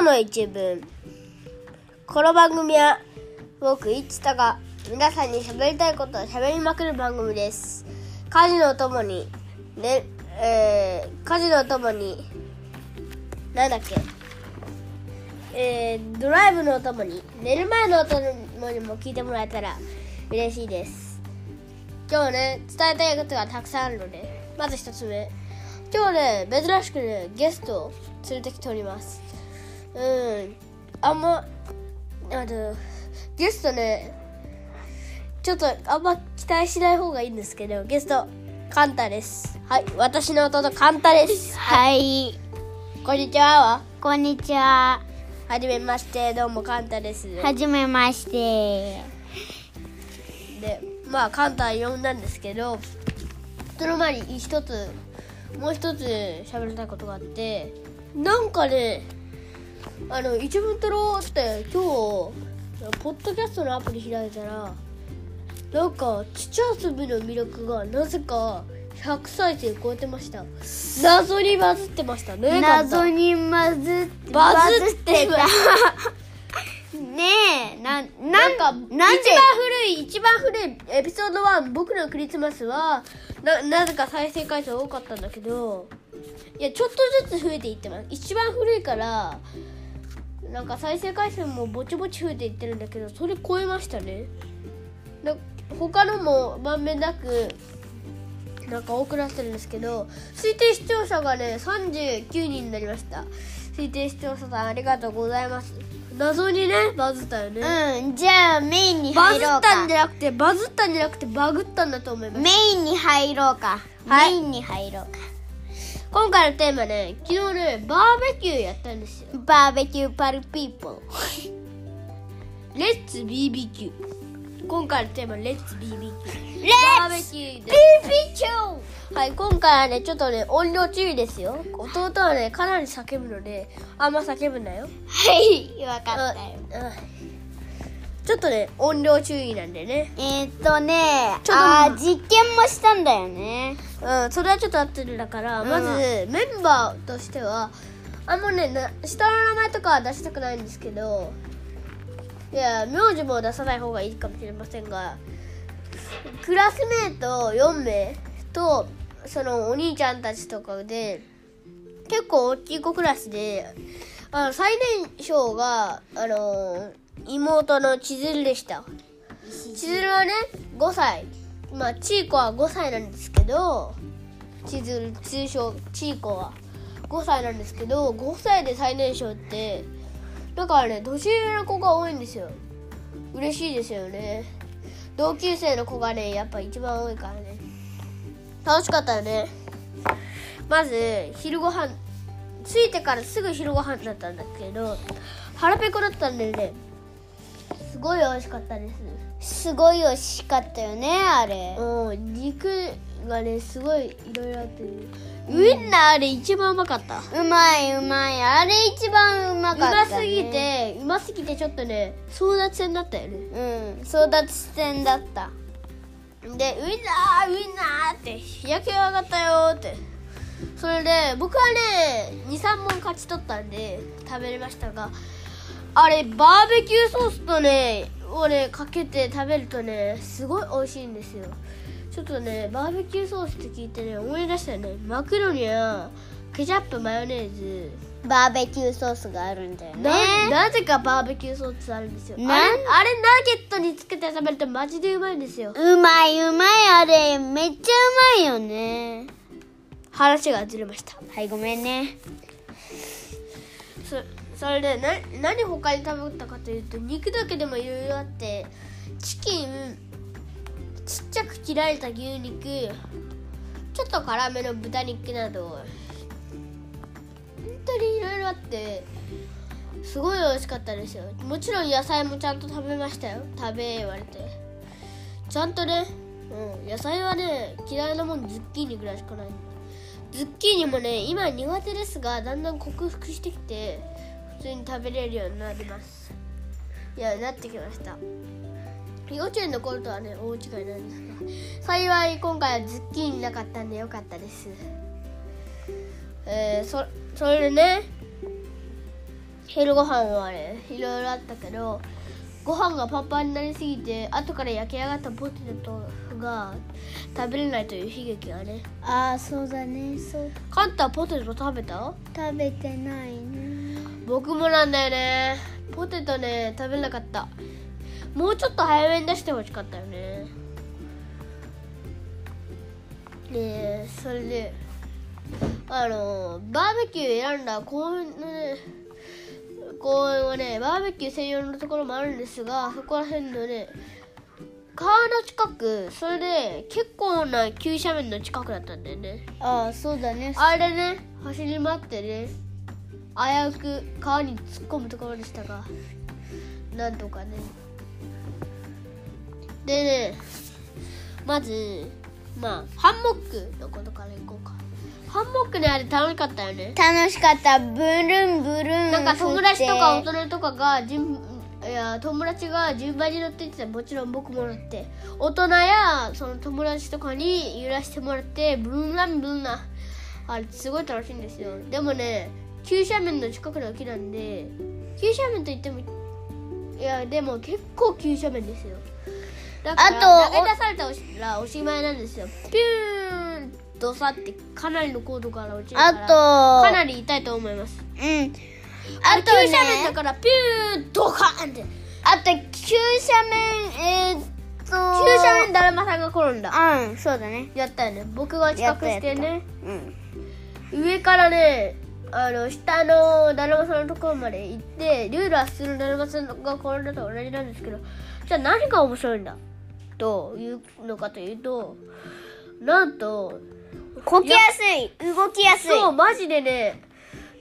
日の一文この番組は僕いちたが皆さんに喋りたいことを喋りまくる番組です。家事のともにねえー、家事のともになんだっけ？えー、ドライブのお供に寝る前のお供にも聞いてもらえたら嬉しいです。今日ね伝えたいことがたくさんあるのでまず一つ目。今日ね珍しくねゲストを連れてきております。うん。あんまあのゲストねちょっとあんま期待しない方がいいんですけどゲストカンタです。はい私の弟カンタです。はい。こんにちは。こんにちは。はじめまして。どうもカンタです。はじめまして。でまあカンタ呼んだんですけどその前に一つもう一つ喋りたいことがあってなんかねあの一文取ろうって今日ポッドキャストのアプリ開いたらなんか「土遊びの魅力」がなぜか100再生超えてました。謎にバズってましたね謎にまずっバズってた ねえ、な、ななんかなんで？一番古い一番古いエピソード1僕のクリスマスはななぜか再生回数多かったんだけどいやちょっとずつ増えていってます。一番古いからなんか再生回数もぼちぼち増えていってるんだけどそれ超えましたねな他のもまんべんなくなんか多くなってるんですけど推定視聴者がね39人になりました推定視聴者さんありがとうございます謎にねバズったよね、うん、じゃあメインにバズ入ろうかったんじ。ゃなくてバズったんじゃなくてバグったんだと思いますメインに入ろうか。はいメインに入ろうか。今回のテーマね昨日ねバーベキューやったんですよ。バーベキュー party people let's BBQ 今回のテーマレッツ BBQ バーベキュー BBQ! はい今回はねちょっとね音量注意ですよ。弟はねかなり叫ぶのであんま叫ぶなよ。はい、わかったよ。うんうんちょっとね音量注意なんでねえー、っとね、ちょっとあー実験もしたんだよね。うん、それはちょっと合ってるだから、うんまずメンバーとしてはあんまねな下の名前とかは出したくないんですけどいや名字も出さない方がいいかもしれませんがクラスメート4名とそのお兄ちゃんたちとかで結構大きい子クラスであの最年少があの妹の千鶴でした。千鶴はね5歳。まあチーコは5歳なんですけど千鶴通称チーコは。5歳なんですけど5歳で最年少ってだからね年上の子が多いんですよ。嬉しいですよね。同級生の子がねやっぱ一番多いからね。楽しかったよね。まず昼ご飯着いてからすぐ昼ご飯だったんだけど腹ペコだったんでね。ごい美味しかったですすごい美味しかったよね、あれ。うん肉がねすごいいろいろあってウインナーあれ一番うまかったうまいうまい。あれ一番うまうかった、ね。ますぎ。てうますぎてちょっとね争奪戦だったよねうん、争奪戦だった。でウインナーウインナーって日焼け上がったよーってそれで僕はね23問勝ち取ったんで食べれましたがあれバーベキューソースとねをねかけて食べるとねすごい美味しいんですよちょっとねバーベキューソースって聞いてね思い出したよねマクロニやケチャップマヨネーズバーベキューソースがあるんだよね。ななぜかバーベキューソースあるんですよあれあれナゲットにつけて食べるとマジでうまいんですようまいうまいあれ。めっちゃうまいよね。話がずれましたはい、ごめんね。それでな何他に食べたかというと肉だけでもいろいろあってチキンちっちゃく切られた牛肉ちょっと辛めの豚肉など。本当にいろいろあってすごい美味しかったですよ。もちろん野菜もちゃんと食べましたよ。食べ言われてちゃんとね、うん、野菜はね嫌いなもんズッキーニぐらいしかない。ズッキーニもね今苦手ですがだんだん克服してきて普通に食べれるようになります。いやなってきました。幼稚園の頃とはね大違いなんですが。幸い今回はズッキーニなかったんでよかったです。えー、そそれでね昼ご飯はねいろいろあったけどご飯がパンパンになりすぎて後から焼き上がったポテトが食べれないという悲劇がね。ああそうだねそう。カンタはポテト食べた？食べてないね僕もなんだよね。ポテトね食べなかった。もうちょっと早めに出してほしかったよね。でそれであのバーベキュー選んだ公園のね公園はねバーベキュー専用のところもあるんですがそこら辺のね川の近くそれで結構な急斜面の近くだったんだよね。ああそうだね。あれね走り回ってね危うく川に突っ込むところでしたがなんとかね。でねまずまあハンモックのことからいこうか。ハンモックねあれ楽しかったよね。楽しかった。ブルンブルンなんか友達とか大人とかが順いや友達が順番に乗っていってもちろん僕も乗って。大人やその友達とかに揺らしてもらってブルンランブルンな。あれすごい楽しいんですよ。でもね急斜面の近くの木なんで急斜面といってもいやでも結構急斜面ですよ。だからあと投げ出されたらおしまいなんですよ。ピューンとさってかなりの高度から落ちるからあとかなり痛いと思います。うん。あとあとね。急斜面だからピューンドカーンって。あと急斜面えー、っと急斜面だるまさんが転んだ。うんそうだね。やったよね。僕が近くしてね。うん。上からねあの下のだるまさんのところまで行ってルールは普通のだるまさんが転んだと同じなんですけどじゃあ何が面白いんだというのかというとなんとこきやすい動きやすい。そうマジでね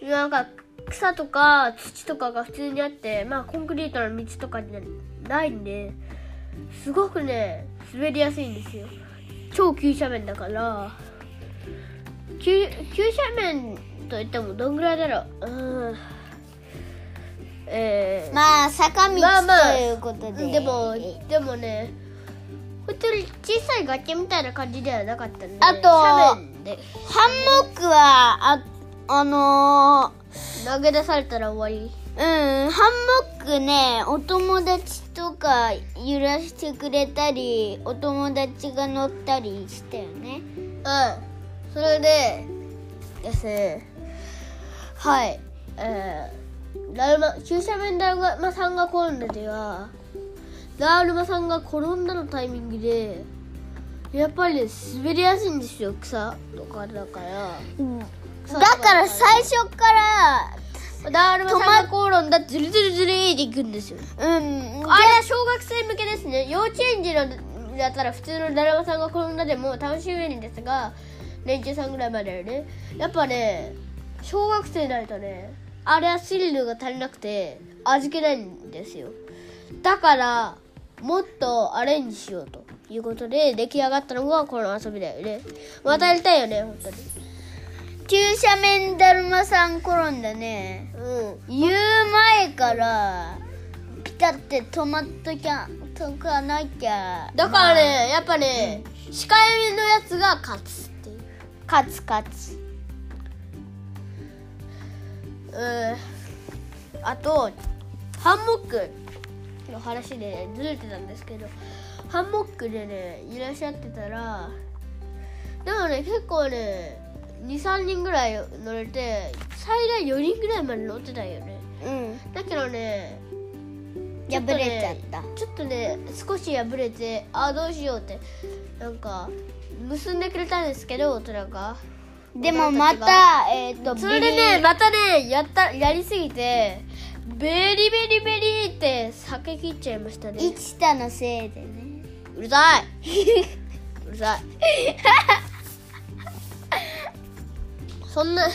なんか草とか土とかが普通にあってまあコンクリートの道とかにないんですごくね滑りやすいんですよ。超急斜面だから。急急斜面といってもどんぐらいだろう。うん。えー。まあ坂道まあまあ。ということで。でもでもね本当に小さい崖みたいな感じではなかったんであとハンモックはああの投げ出されたら終わり。ー、うんハンモックねお友達とか揺らしてくれたりお友達が乗ったりしたよね。うん。それでですねはい。えー、だるま急斜面だるまさんが転んだではだるまさんが転んだのタイミングでやっぱりね滑りやすいんですよ草。とかだから。だから。最初からだるまさんが転んだズルズルズルーっていくんですよ。うん。あれは小学生向けですね。幼稚園児のだったら普通のだるまさんが転んだでも楽しめるんですが年中さんぐらいまではね。やっぱね小学生になるとね。あれはスリルが足りなくて味気ないんですよ。だからもっとアレンジしようと。いうことで出来上がったのがこの遊びだよね。またやりたいよね本当に。急斜面だるまさん転んだね。うん。言う前からピタって止まっときゃとかなきゃ。だからねやっぱね控えめのやつが勝つっていう。勝つ勝つ。うんあとハンモックの話で、ね、ずれてたんですけどハンモックでねいらっしゃってたらでもね結構ね23人ぐらい乗れて最大4人ぐらいまで乗ってたよね。うん。だけどね破れちゃった。ちょっとね少し破れてあどうしようってなんか結んでくれたんですけど大人がでもまたえっ、とそれでねまたねやったやりすぎてベリベリベリって避け切っちゃいましたね。一太のせいでね。うるさい。うるさい。そんな、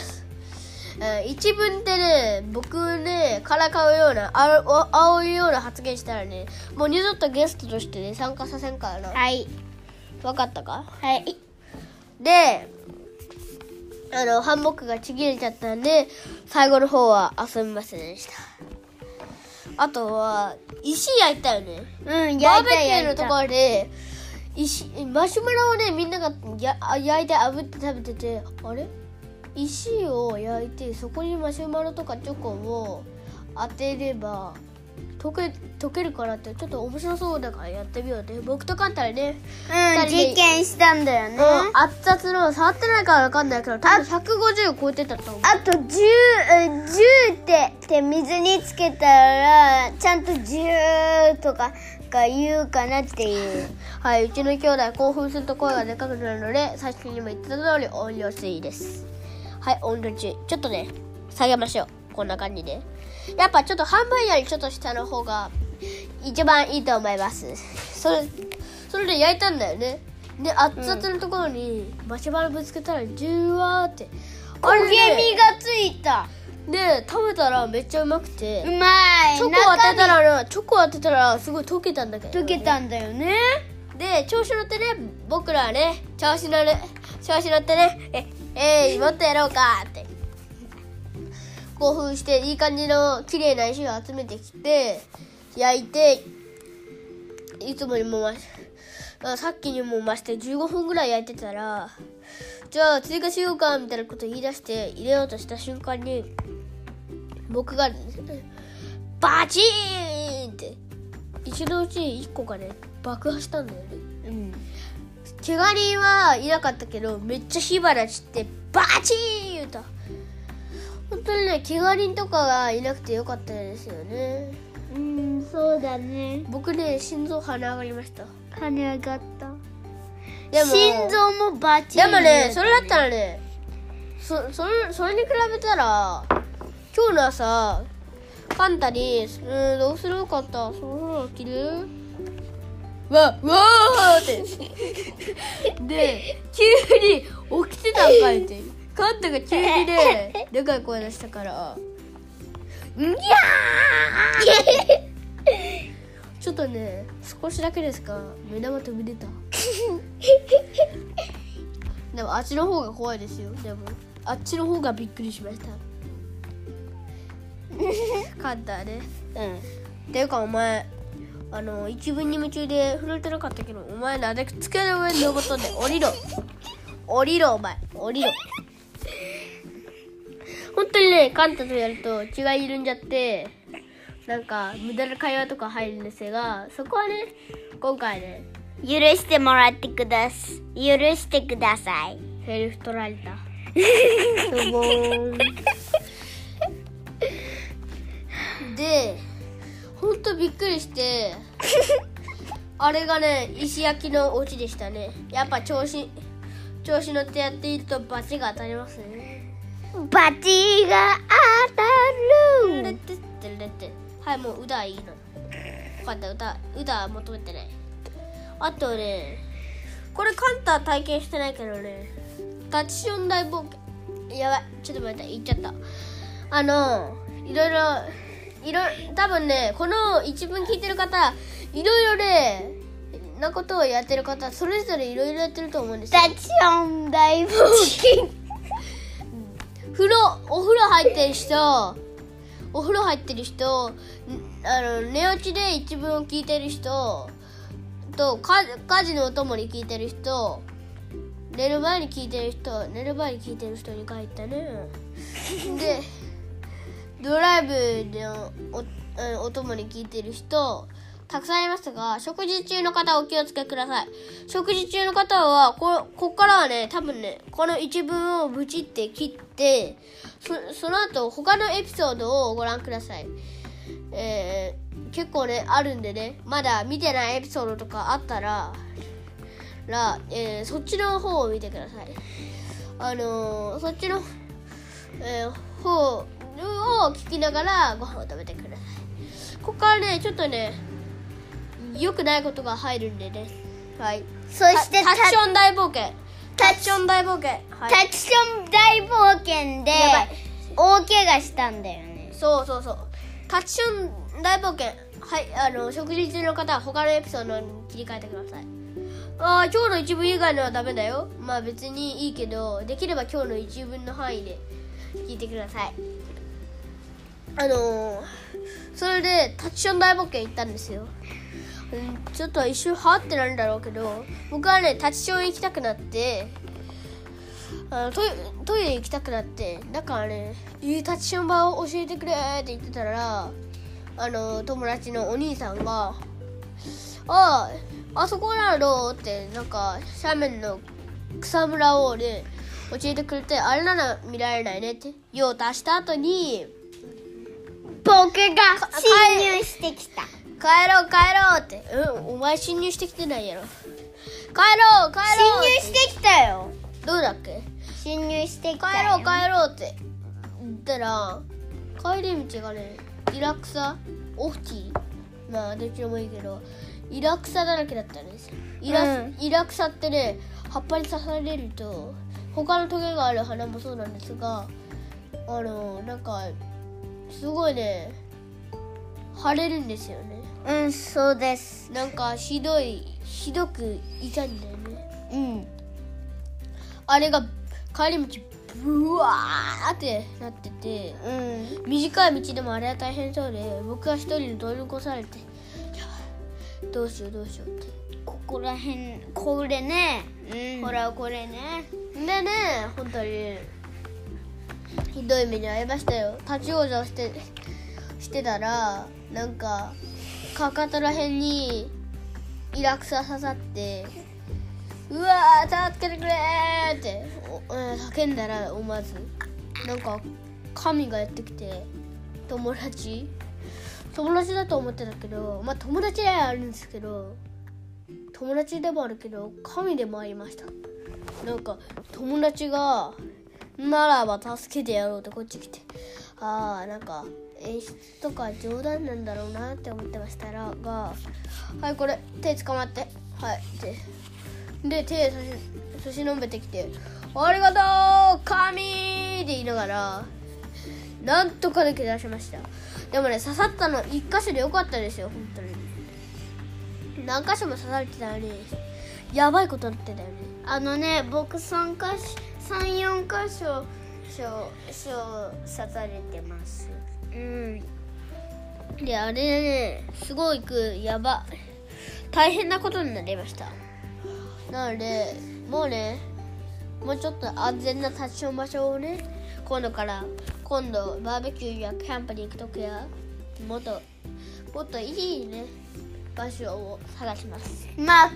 えー一文でね僕ねからかうようなあお青いような発言したらねもう二度とゲストとしてね参加させんからな。はい。分かったか？はい。であのハンモックがちぎれちゃったんで最後の方は遊びませんでした。あとは石焼いたよね。うんバーベキ焼いたュー焼いたのところで石マシュマロをねみんながや焼いて炙って食べててあれ？石を焼いてそこにマシュマロとかチョコを当てれば解け解けるかなってちょっと面白そうだからやってみようね僕とカンタでねうん実験したんだよね。もう熱々の触ってないから分かんないけど多分150超えてたと思う。あと10え10ってって水につけたらちゃんと10とかが言うかなっていう。はいうちの兄弟興奮すると声がでかくなるので最初にも言った通り音量水です。はい音量中。ちょっとね下げましょう。こんな感じでやっぱちょっと半分よりちょっと下の方が一番いいと思います。それそれで焼いたんだよね。で熱々のところにマシュマロぶつけたらジュワーって。あ焦げれね身がついた。で食べたらめっちゃうまくて。うまい。チョコ当てたらなチョコ当てたらすごい溶けたんだけど、溶けたんだよね。で調子乗ってね僕らはね調子乗る調子乗ってね。ええいもっとやろうかって興奮していい感じの綺麗な石を集めてきて焼いていつもにも増しあさっきにも増して15分ぐらい焼いてたらじゃあ追加しようかみたいなこと言い出して入れようとした瞬間に僕がバチーンって一のうち1個がね爆破したんだよね。うん。怪我人はいなかったけどめっちゃ火花散ってバチーンと本当にね怪我人とかがいなくてよかったですよね。うんそうだね。僕ね心臓跳ね上がりました。跳ね上がった。でも心臓もバチでもねそれだったらねそそれそれに比べたら今日の朝カンタに「うんどうすればよかった。その風呂着る?」わわーって。で急に起きてたんかいってカンタが急にねでかい声出したから「んぎゃー!」ちょっとね少しだけですが目玉飛び出た。でもあっちの方が怖いですよ。でもあっちの方がびっくりしました。カンタね。うん。ていうかお前あの一文に夢中で触れてなかったけどお前なぜ机の上に登ったんで降りろ。降りろお前。降りろ本当にねカンタとやると血が緩んじゃってなんか無駄な会話とか入るんですがそこはね今回ね許してもらってくだす許してください。セリフ取られた。しょぼーんでほんとびっくりしてあれがね石焼きのお家でしたね。やっぱ調子調子乗ってやっているとバチが当たりますねバチが当たる。ルレッテってルレッテ。はいもう歌いいの。分かった歌歌求めてないあとねこれカンタ体験してないけどね。タッチション大冒険。やばいちょっと待って言っちゃった。あのいろいろいろ多分ねこの一文聞いてる方いろいろねなことをやってる方それぞれいろいろやってると思うんですよ。タッチオン大冒険風呂お風呂入ってる人お風呂入ってる人あの寝落ちで一文を聞いてる人とか家事のお供に聞いてる人寝る前に聞いてる人寝る前に聞いてる人に書いたね。でドライブのおうんお供に聞いてる人たくさんいましたが食事中の方お気をつけください。食事中の方はここっからはね多分ねこの一文をブチって切ってそその後他のエピソードをご覧ください。えー結構ねあるんでねまだ見てないエピソードとかあったらら、えーそっちの方を見てください。あのーそっちの、えー方を聞きながらご飯を食べてください。ここからねちょっとね良くないことが入るんでね。はい。そしてタタッチオン大冒険。タタッチオン大冒険。はい。タッチオン大冒険で大怪我したんだよね。そうそうそう。タッチオン大冒険。はいあの食事中の方は他のエピソードに切り替えてください。ああ今日の一文以外のはダメだよ。まあ別にいいけどできれば今日の一文の範囲で聞いてください。あのー、それでタッチオン大冒険行ったんですようんちょっと一瞬はってなるんだろうけど僕はねタッチション行きたくなってあのトイトイレ行きたくなってだからねいい立ちション場を教えてくれって言ってたらあの友達のお兄さんが「あああそこなの?」ってなんか斜面の草むらをね教えてくれてあれなら見られないねって用を足した後に僕が侵入してきた帰ろう帰ろうって。うんお前侵入してきてないやろ。帰ろう帰侵ろう入してきたよ。どうだっけ？侵入してきた帰よろう帰ろうって。言ったら帰り道がねイラクサオフティまあどっちでもいいけどイラクサだらけだったんですよ。イラ,、うん。イラクサってね葉っぱに刺されると他のトゲがある花もそうなんですがあのなんかすごいね腫れるんですよね。うんそうです。なんかひどいひどく痛いんだよね。うん。あれが帰り道ブワーってなっててうん。短い道でもあれは大変そうで僕は一人で取り残されてどうしようどうしようって。ここらへんこれね、うん。ほらこれね。でね本当にひどい目に遭いましたよ。立ち往生してしてたらなんかかかとらへんにイラクサ刺さってうわ助けてくれって叫んだら思わずなんか神がやってきて友達友達だと思ってたけどまあ友達ではあるんですけど友達でもあるけど神でもありました。なんか友達がならば助けてやろうとこっち来てああなんか演出とか冗談なんだろうなって思ってましたらがはいこれ手捕まって。はいでで手差し差し伸べてきてありがとう神って言いながらなんとか抜け出しました。でもね刺さったの一箇所でよかったですよ本当に。何箇所も刺されてたのにやばいことになってたよね。あのね僕3か34箇所しょしょ刺されてます。うん。であれね。すごいく。やば。大変なことになりました。なのでもうねもうちょっと安全な立ちション場所をね今度から今度バーベキューやキャンプに行く時はもっともっといいね場所を探します。まあ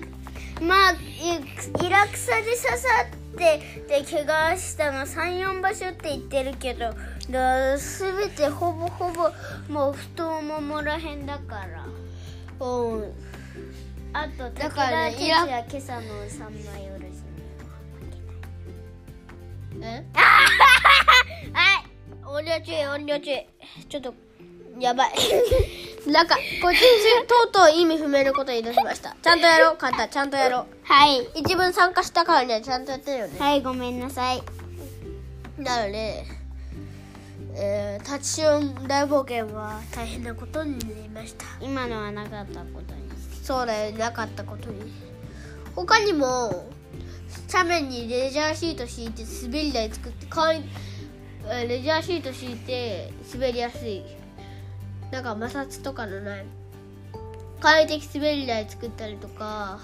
まあイイラクサで刺さってで怪我したの34場所って言ってるけどだ全てほぼほぼもう太ももらへんだから。うん。あと武だからね田鉄矢今朝の三枚おろしえ？はい！音量注意音量注意ちょっとやばい なんかこっちにとうとう意味不明なこと言い出しました。ちゃんとやろう。簡単。ちゃんとやろう。はい。一文参加したからにはちゃんとやってるよね。はいごめんなさい。なので、えー、立ちション大冒険は大変なことになりました。今のはなかったことに。そうだよ。なかったことに。他にも斜面にレジャーシート敷いて滑り台作って簡易えーレジャーシート敷いて滑りやすいなんか摩擦とかのない。簡易的滑り台作ったりとか。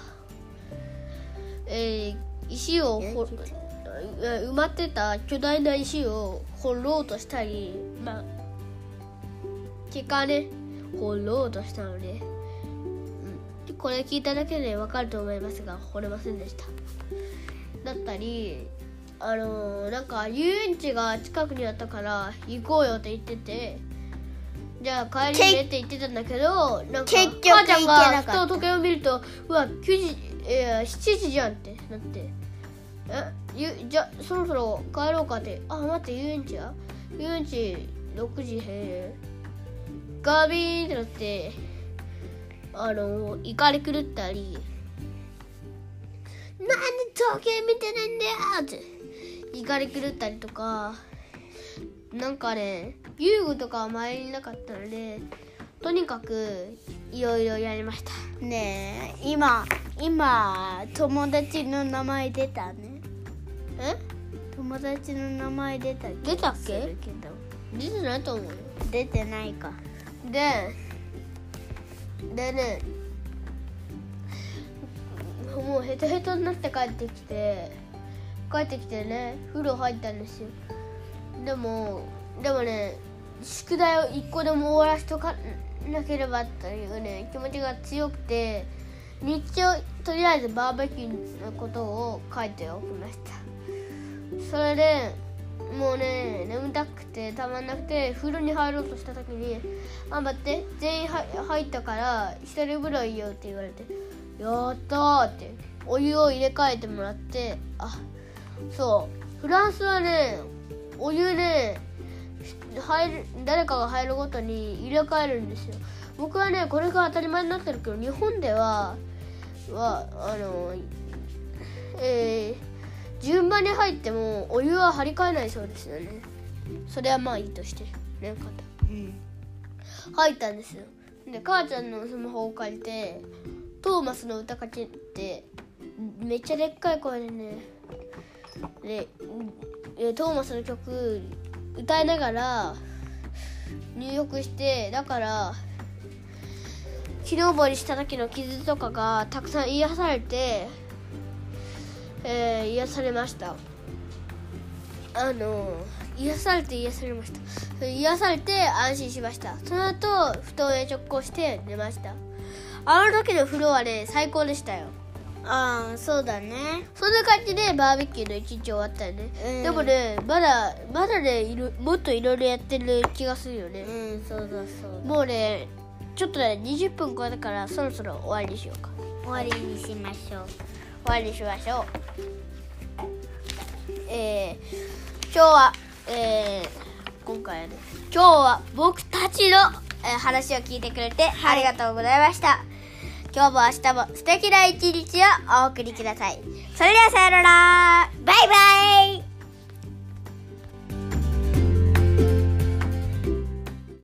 えー石を埋まってた巨大な石を掘ろうとしたりまあ結果ね掘ろうとしたので。これ聞いただけでわかると思いますが掘れませんでした。だったりあのーなんか遊園地が近くにあったから行こうよって言っててじゃあ帰りねって言ってたんだけどなんか結局母ちゃんがふと時計を見るとうわ9時、えー、7時じゃんってなって。え？ゆじゃそろそろ帰ろうかって。あ待って遊園地は遊園地6時閉園。ガビーンってなって。あの怒り狂ったり「なんで時計見てないんだよ!」って。怒り狂ったりとかなんかね遊具とかは前になかったのでとにかくいろいろやりました。ねえ今今友達の名前出たね。え？友達の名前出た出たっけ？出てないと思うよ。出てないか。ででねもうヘトヘトになって帰ってきて帰ってきてね風呂入ったんですよでもでもね宿題を一個でも終わらしとかなければというね気持ちが強くて日記をとりあえずバーベキューのことを書いておきました。それでもうね眠たくてたまんなくて風呂に入ろうとした時に「あ待って全員入ったから一人風呂いいよ」って言われて「やったー」ってお湯を入れ替えてもらってあそう。フランスはねお湯ね入る誰かが入るごとに入れ替えるんですよ。僕はねこれが当たり前になってるけど日本でははあのえー、順番に入ってもお湯は張り替えないそうですよね。それはまあいいとしてね方うん入ったんですよ。で母ちゃんのスマホを借りてトーマスの歌かけってめっちゃでっかい声でねでえトーマスの曲歌いながら入浴してだから木登りした時の傷とかがたくさん癒されて、えー、癒されました。あの癒されて癒されました。癒されて安心しました。その後布団へ直行して寝ました。あの時の風呂はね最高でしたよ。ああそうだね。そんな感じでバーベキューの一日終わったよね、うん、でもねまだまだねいるもっといろいろやってる気がするよね。うんそうだそうだ。もうねちょっとね20分超えたからそろそろ終わりにしようか。終わりにしましょう。終わりにしましょう。えー、今日はえー、今回はね今日は僕たちの、えー、話を聞いてくれてありがとうございました、はい今日も明日も素敵な一日をお送りください。それではさよならバイバイ